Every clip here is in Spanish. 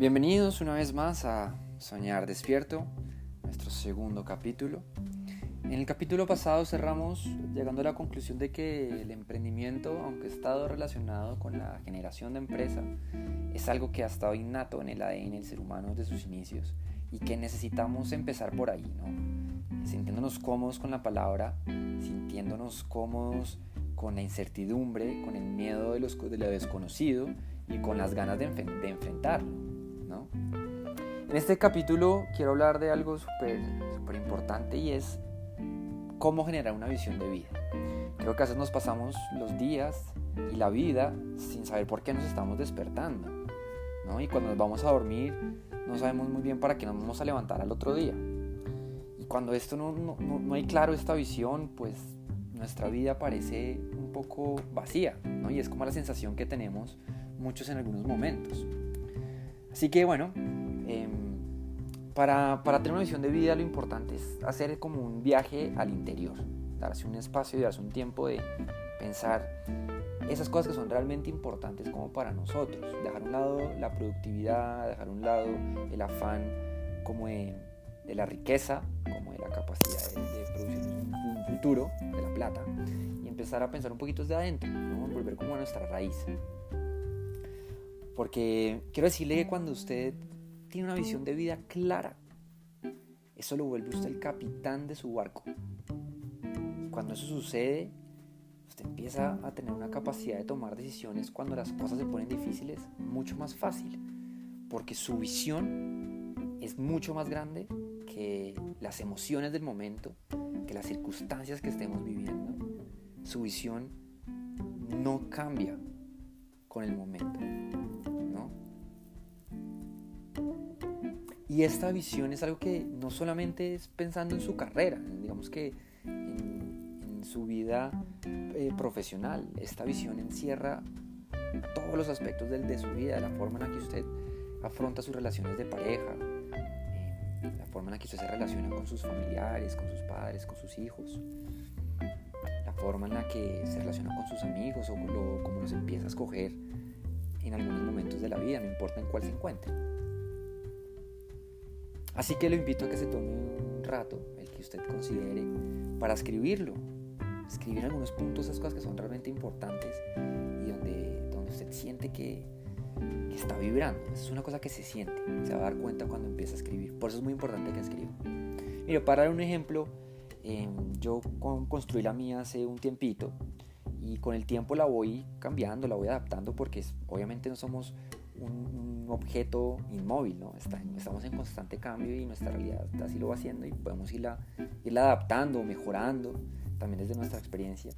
Bienvenidos una vez más a Soñar Despierto, nuestro segundo capítulo. En el capítulo pasado cerramos llegando a la conclusión de que el emprendimiento, aunque ha estado relacionado con la generación de empresa, es algo que ha estado innato en el ADN del ser humano desde sus inicios y que necesitamos empezar por ahí, ¿no? Sintiéndonos cómodos con la palabra, sintiéndonos cómodos con la incertidumbre, con el miedo de, lo desconocido y con las ganas de, de enfrentarlo. En este capítulo quiero hablar de algo súper importante y es cómo generar una visión de vida. Creo que a veces nos pasamos los días y la vida sin saber por qué nos estamos despertando. ¿no? Y cuando nos vamos a dormir no sabemos muy bien para qué nos vamos a levantar al otro día. Y cuando esto no, no, no hay claro esta visión, pues nuestra vida parece un poco vacía. ¿no? Y es como la sensación que tenemos muchos en algunos momentos. Así que bueno, em, para, tener una visión de vida lo importante es hacer como un viaje al interior, darse un espacio y darse un tiempo de pensar esas cosas que son realmente importantes como para nosotros, dejar un lado la productividad, dejar un lado el afán como de, la riqueza, como de la capacidad de, producir un, futuro, de la plata, y empezar a pensar un poquito desde adentro, volver como a nuestra raíz. Porque quiero decirle que cuando usted tiene una visión de vida clara, eso lo vuelve usted el capitán de su barco. Cuando eso sucede, usted empieza a tener una capacidad de tomar decisiones cuando las cosas se ponen difíciles mucho más fácil. Porque su visión es mucho más grande que las emociones del momento, que las circunstancias que estemos viviendo. Su visión no cambia con el momento. Y esta visión es algo que no solamente es pensando en su carrera, digamos que en, su vida eh, profesional. Esta visión encierra todos los aspectos de, su vida, la forma en la que usted afronta sus relaciones de pareja, eh, la forma en la que usted se relaciona con sus familiares, con sus padres, con sus hijos, la forma en la que se relaciona con sus amigos o cómo los empieza a escoger en algunos momentos de la vida, no importa en cuál se encuentre. Así que lo invito a que se tome un rato, el que usted considere, para escribirlo. Escribir algunos puntos, esas cosas que son realmente importantes y donde, donde usted siente que, está vibrando. es una cosa que se siente, se va a dar cuenta cuando empieza a escribir. Por eso es muy importante que escriba. Mire, para dar un ejemplo, em, yo construí la mía hace un tiempito y con el tiempo la voy cambiando, la voy adaptando porque obviamente no somos un, objeto inmóvil, ¿no? estamos en constante cambio y nuestra realidad así lo va haciendo y podemos irla, irla adaptando, mejorando, también desde nuestra experiencia.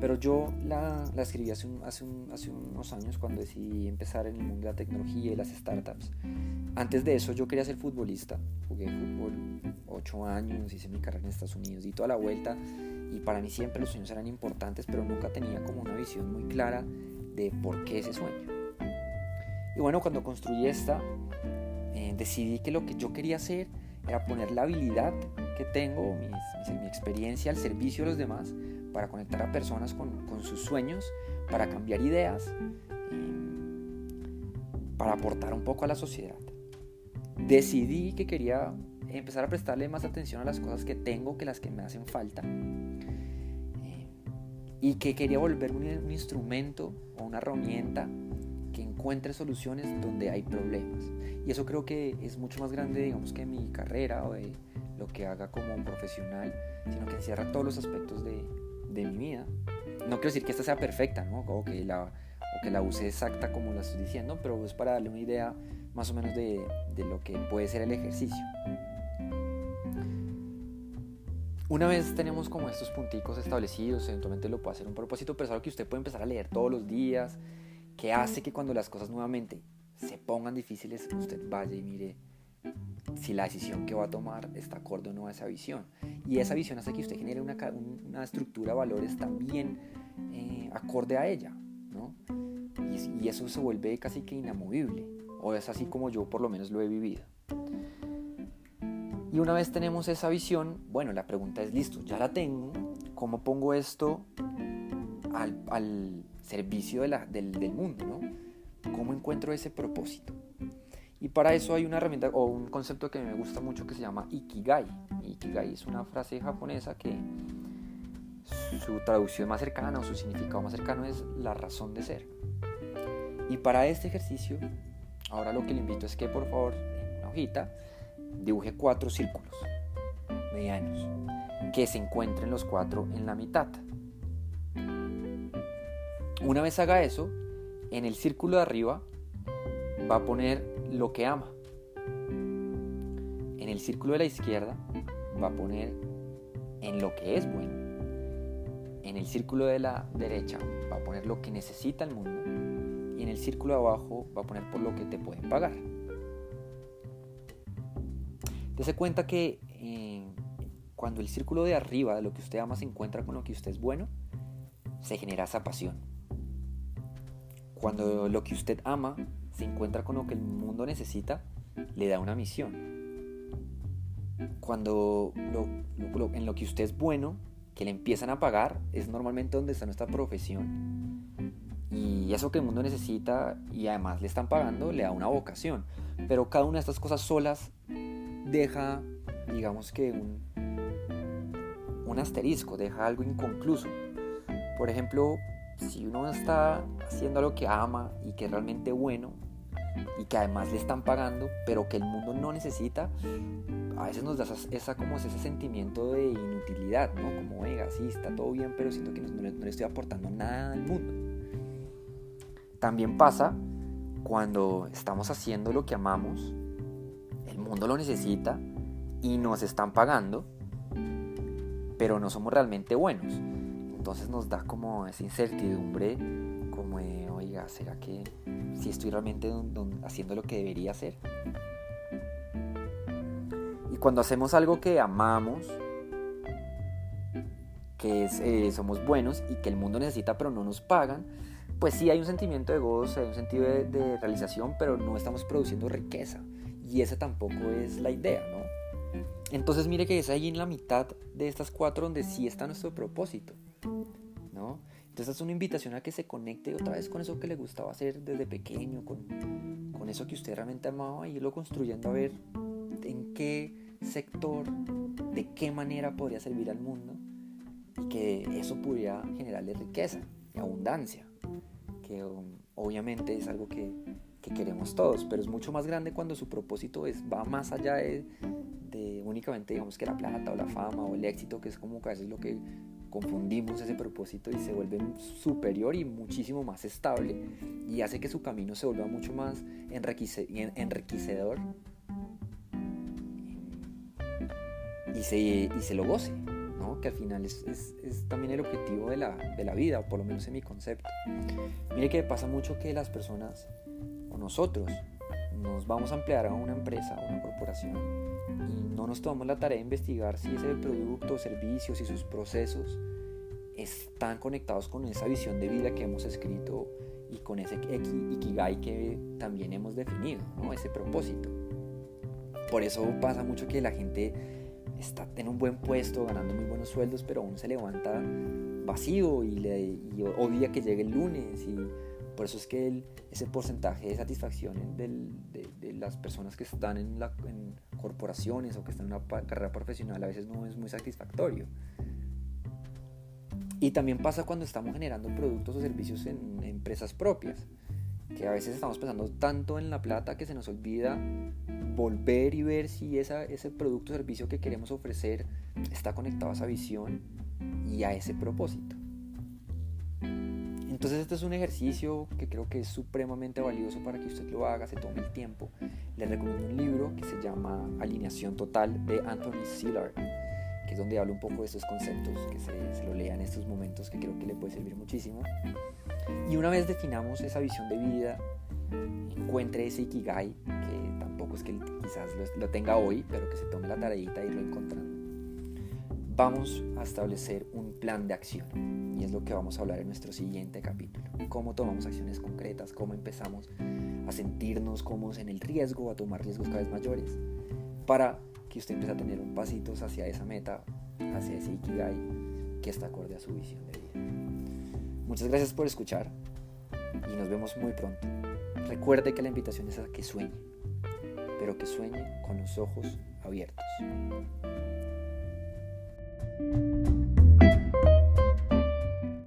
Pero yo la, la escribí hace, hace, hace, unos años cuando decidí empezar en el mundo de la tecnología y las startups. Antes de eso yo quería ser futbolista, jugué fútbol 8 años, hice mi carrera en Estados Unidos, di toda la vuelta y para mí siempre los sueños eran importantes, pero nunca tenía como una visión muy clara de por qué ese sueño. Y bueno, cuando construí esta, eh, decidí que lo que yo quería hacer era poner la habilidad que tengo, mi experiencia al servicio de los demás, para conectar a personas con, sus sueños, para cambiar ideas, para aportar un poco a la sociedad. Decidí que quería empezar a prestarle más atención a las cosas que tengo que las que me hacen falta. Eh, y que quería volver un instrumento o una herramienta encuentre soluciones donde hay problemas. Y eso creo que es mucho más grande, digamos, que mi carrera o de lo que haga como un profesional, sino que encierra todos los aspectos de, de mi vida. No quiero decir que esta sea perfecta, ¿no? O que la, o que la use exacta como la estoy diciendo, pero es para darle una idea más o menos de, de lo que puede ser el ejercicio. Una vez tenemos como estos punticos establecidos, eventualmente lo puede hacer un propósito, pero es algo que usted puede empezar a leer todos los días, que hace que cuando las cosas nuevamente se pongan difíciles, usted vaya y mire si la decisión que va a tomar está acorde o no a esa visión. Y esa visión hace que usted genere una, una estructura de valores también eh, acorde a ella, ¿no? Y, y, eso se vuelve casi que inamovible, o es así como yo por lo menos lo he vivido. Y una vez tenemos esa visión, bueno, la pregunta es, listo, ya la tengo, ¿cómo pongo esto al, al servicio del, del, mundo, ¿no? ¿Cómo encuentro ese propósito? Y para eso hay una herramienta o un concepto que me gusta mucho que se llama Ikigai. Ikigai es una frase japonesa que su traducción más cercana o su significado más cercano es la razón de ser. Y para este ejercicio, ahora lo que le invito es que por favor en una hojita dibuje cuatro círculos medianos que se encuentren los cuatro en la mitad. Una vez haga eso, en el círculo de arriba va a poner lo que ama. En el círculo de la izquierda va a poner en lo que es bueno. En el círculo de la derecha va a poner lo que necesita el mundo. Y en el círculo de abajo va a poner por lo que te pueden pagar. Dese cuenta que eh, cuando el círculo de arriba de lo que usted ama se encuentra con lo que usted es bueno, se genera esa pasión. Cuando lo que usted ama se encuentra con lo que el mundo necesita, le da una misión. Cuando en lo que usted es bueno, que le empiezan a pagar, es normalmente donde está nuestra profesión. Y eso que el mundo necesita y además le están pagando, le da una vocación. Pero cada una de estas cosas solas deja, digamos que un, un asterisco, deja algo inconcluso. Por ejemplo, si uno está haciendo algo que ama y que es realmente bueno y que además le están pagando, pero que el mundo no necesita, a veces nos da esa, como ese sentimiento de inutilidad, ¿no? Como, oiga, sí, está todo bien, pero siento que no, le estoy aportando nada al mundo. También pasa cuando estamos haciendo lo que amamos, el mundo lo necesita y nos están pagando, pero no somos realmente buenos. Entonces nos da como esa incertidumbre, como de, oiga, ¿será que si estoy realmente haciendo lo que debería hacer? Y cuando hacemos algo que amamos, que eh, somos buenos y que el mundo necesita pero no nos pagan, pues sí hay un sentimiento de gozo, hay un sentido de, de realización, pero no estamos produciendo riqueza. Y esa tampoco es la idea, ¿no? Entonces mire que es ahí en la mitad de estas cuatro donde sí está nuestro propósito. ¿No? Entonces es una invitación a que se conecte otra vez con eso que le gustaba hacer desde pequeño, con, con eso que usted realmente amaba y irlo construyendo a ver en qué sector, de qué manera podría servir al mundo y que eso pudiera generarle riqueza y abundancia, que um, obviamente es algo que, que, queremos todos, pero es mucho más grande cuando su propósito es, va más allá de, de únicamente digamos que la plata o la fama o el éxito, que es como que a veces lo que confundimos ese propósito y se vuelve superior y muchísimo más estable y hace que su camino se vuelva mucho más enriquecedor y se, y se lo goce, ¿no? que al final es, es, es también el objetivo de la, de la, vida, o por lo menos en mi concepto. Mire que pasa mucho que las personas o nosotros nos vamos a emplear a una empresa, a una corporación, y no nos tomamos la tarea de investigar si ese producto, servicios y sus procesos están conectados con esa visión de vida que hemos escrito y con ese ikigai que también hemos definido, ¿no? ese propósito. Por eso pasa mucho que la gente está en un buen puesto, ganando muy buenos sueldos, pero aún se levanta vacío y, le, y odia que llegue el lunes y por eso es que ese porcentaje de satisfacción de, las personas que están en, corporaciones o que están en una carrera profesional a veces no es muy satisfactorio. Y también pasa cuando estamos generando productos o servicios en empresas propias, que a veces estamos pensando tanto en la plata que se nos olvida volver y ver si ese producto o servicio que queremos ofrecer está conectado a esa visión y a ese propósito. Entonces este es un ejercicio que creo que es supremamente valioso para que usted lo haga, se tome el tiempo. Le recomiendo un libro que se llama Alineación Total de Anthony Sillard, que es donde habla un poco de estos conceptos, que se, lo lea en estos momentos, que creo que le puede servir muchísimo. Y una vez definamos esa visión de vida, encuentre ese Ikigai, que tampoco es que quizás lo, lo tenga hoy, pero que se tome la tareita y lo encontrando. Vamos a establecer un plan de acción y es lo que vamos a hablar en nuestro siguiente capítulo. Cómo tomamos acciones concretas, cómo empezamos a sentirnos cómodos en el riesgo, a tomar riesgos cada vez mayores, para que usted empiece a tener un pasito hacia esa meta, hacia ese Ikigai que está acorde a su visión de vida. Muchas gracias por escuchar y nos vemos muy pronto. recuerde que la invitación es a que sueñe, pero que sueñe con los ojos abiertos. Thank you.